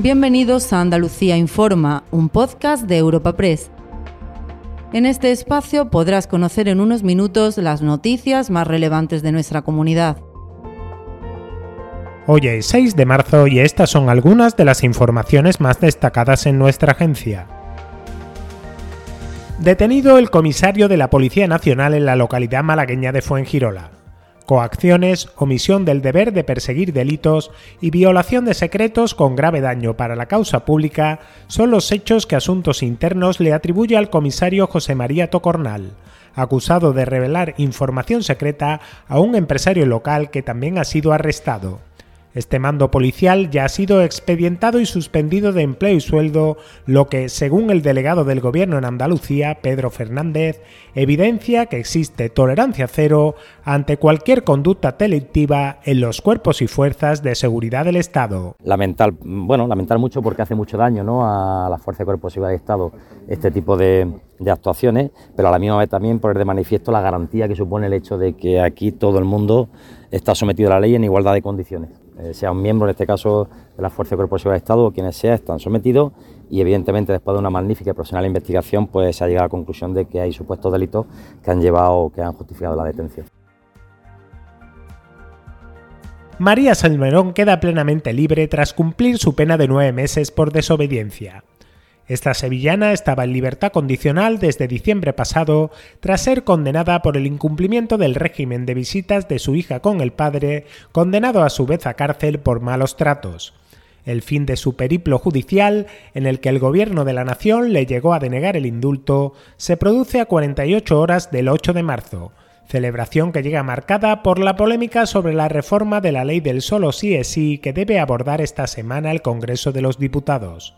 Bienvenidos a Andalucía Informa, un podcast de Europa Press. En este espacio podrás conocer en unos minutos las noticias más relevantes de nuestra comunidad. Hoy es 6 de marzo y estas son algunas de las informaciones más destacadas en nuestra agencia. Detenido el comisario de la Policía Nacional en la localidad malagueña de Fuengirola coacciones, omisión del deber de perseguir delitos y violación de secretos con grave daño para la causa pública son los hechos que Asuntos Internos le atribuye al comisario José María Tocornal, acusado de revelar información secreta a un empresario local que también ha sido arrestado. Este mando policial ya ha sido expedientado y suspendido de empleo y sueldo, lo que, según el delegado del gobierno en Andalucía, Pedro Fernández, evidencia que existe tolerancia cero ante cualquier conducta delictiva en los cuerpos y fuerzas de seguridad del Estado. Lamentar, bueno, lamentar mucho porque hace mucho daño ¿no? a la fuerza de cuerpos y seguridad del Estado este tipo de, de actuaciones, pero a la misma vez también poner de manifiesto la garantía que supone el hecho de que aquí todo el mundo está sometido a la ley en igualdad de condiciones. Eh, sea un miembro, en este caso, de la Fuerza Cuerpo de Estado o quienes sea, están sometidos y evidentemente después de una magnífica y profesional investigación pues se ha llegado a la conclusión de que hay supuestos delitos que han llevado que han justificado la detención. María Salmerón queda plenamente libre tras cumplir su pena de nueve meses por desobediencia. Esta sevillana estaba en libertad condicional desde diciembre pasado tras ser condenada por el incumplimiento del régimen de visitas de su hija con el padre, condenado a su vez a cárcel por malos tratos. El fin de su periplo judicial, en el que el gobierno de la nación le llegó a denegar el indulto, se produce a 48 horas del 8 de marzo, celebración que llega marcada por la polémica sobre la reforma de la ley del solo sí es sí que debe abordar esta semana el Congreso de los Diputados.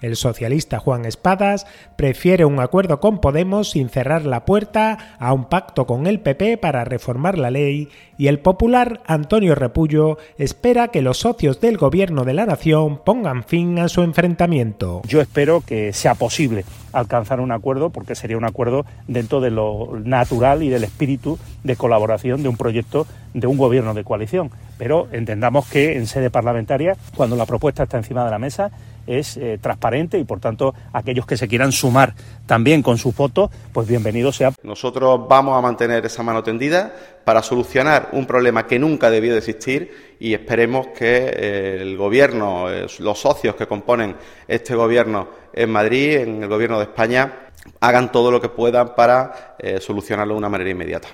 El socialista Juan Espadas prefiere un acuerdo con Podemos sin cerrar la puerta a un pacto con el PP para reformar la ley y el popular Antonio Repullo espera que los socios del gobierno de la nación pongan fin a su enfrentamiento. Yo espero que sea posible alcanzar un acuerdo porque sería un acuerdo dentro de lo natural y del espíritu de colaboración de un proyecto de un gobierno de coalición. Pero entendamos que en sede parlamentaria, cuando la propuesta está encima de la mesa, es eh, transparente y por tanto aquellos que se quieran sumar también con su foto, pues bienvenido sea. Nosotros vamos a mantener esa mano tendida para solucionar un problema que nunca debió de existir y esperemos que eh, el gobierno, eh, los socios que componen este gobierno en Madrid, en el gobierno de España, hagan todo lo que puedan para solucionarlo de una manera inmediata.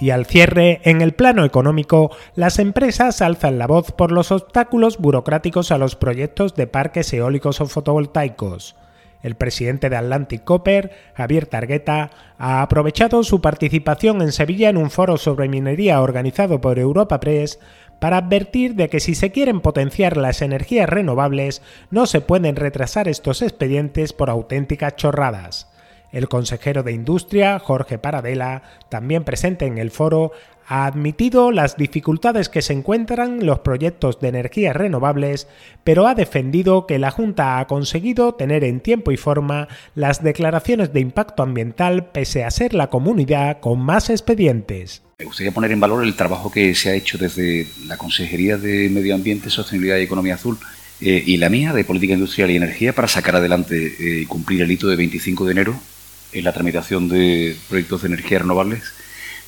Y al cierre, en el plano económico, las empresas alzan la voz por los obstáculos burocráticos a los proyectos de parques eólicos o fotovoltaicos. El presidente de Atlantic Copper, Javier Targueta, ha aprovechado su participación en Sevilla en un foro sobre minería organizado por Europa Press para advertir de que si se quieren potenciar las energías renovables, no se pueden retrasar estos expedientes por auténticas chorradas. El consejero de Industria, Jorge Paradela, también presente en el foro, ha admitido las dificultades que se encuentran los proyectos de energías renovables, pero ha defendido que la Junta ha conseguido tener en tiempo y forma las declaraciones de impacto ambiental pese a ser la comunidad con más expedientes. Me gustaría poner en valor el trabajo que se ha hecho desde la Consejería de Medio Ambiente, Sostenibilidad y Economía Azul eh, y la mía de Política Industrial y Energía para sacar adelante y eh, cumplir el hito de 25 de enero en la tramitación de proyectos de energía renovables,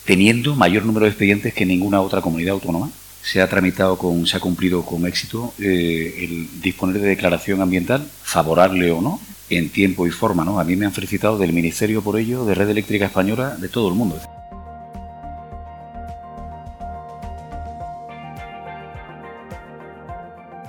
teniendo mayor número de expedientes que ninguna otra comunidad autónoma. Se ha tramitado con, se ha cumplido con éxito eh, el disponer de declaración ambiental, favorable o no, en tiempo y forma. ¿no? A mí me han felicitado del Ministerio por ello, de Red Eléctrica Española, de todo el mundo.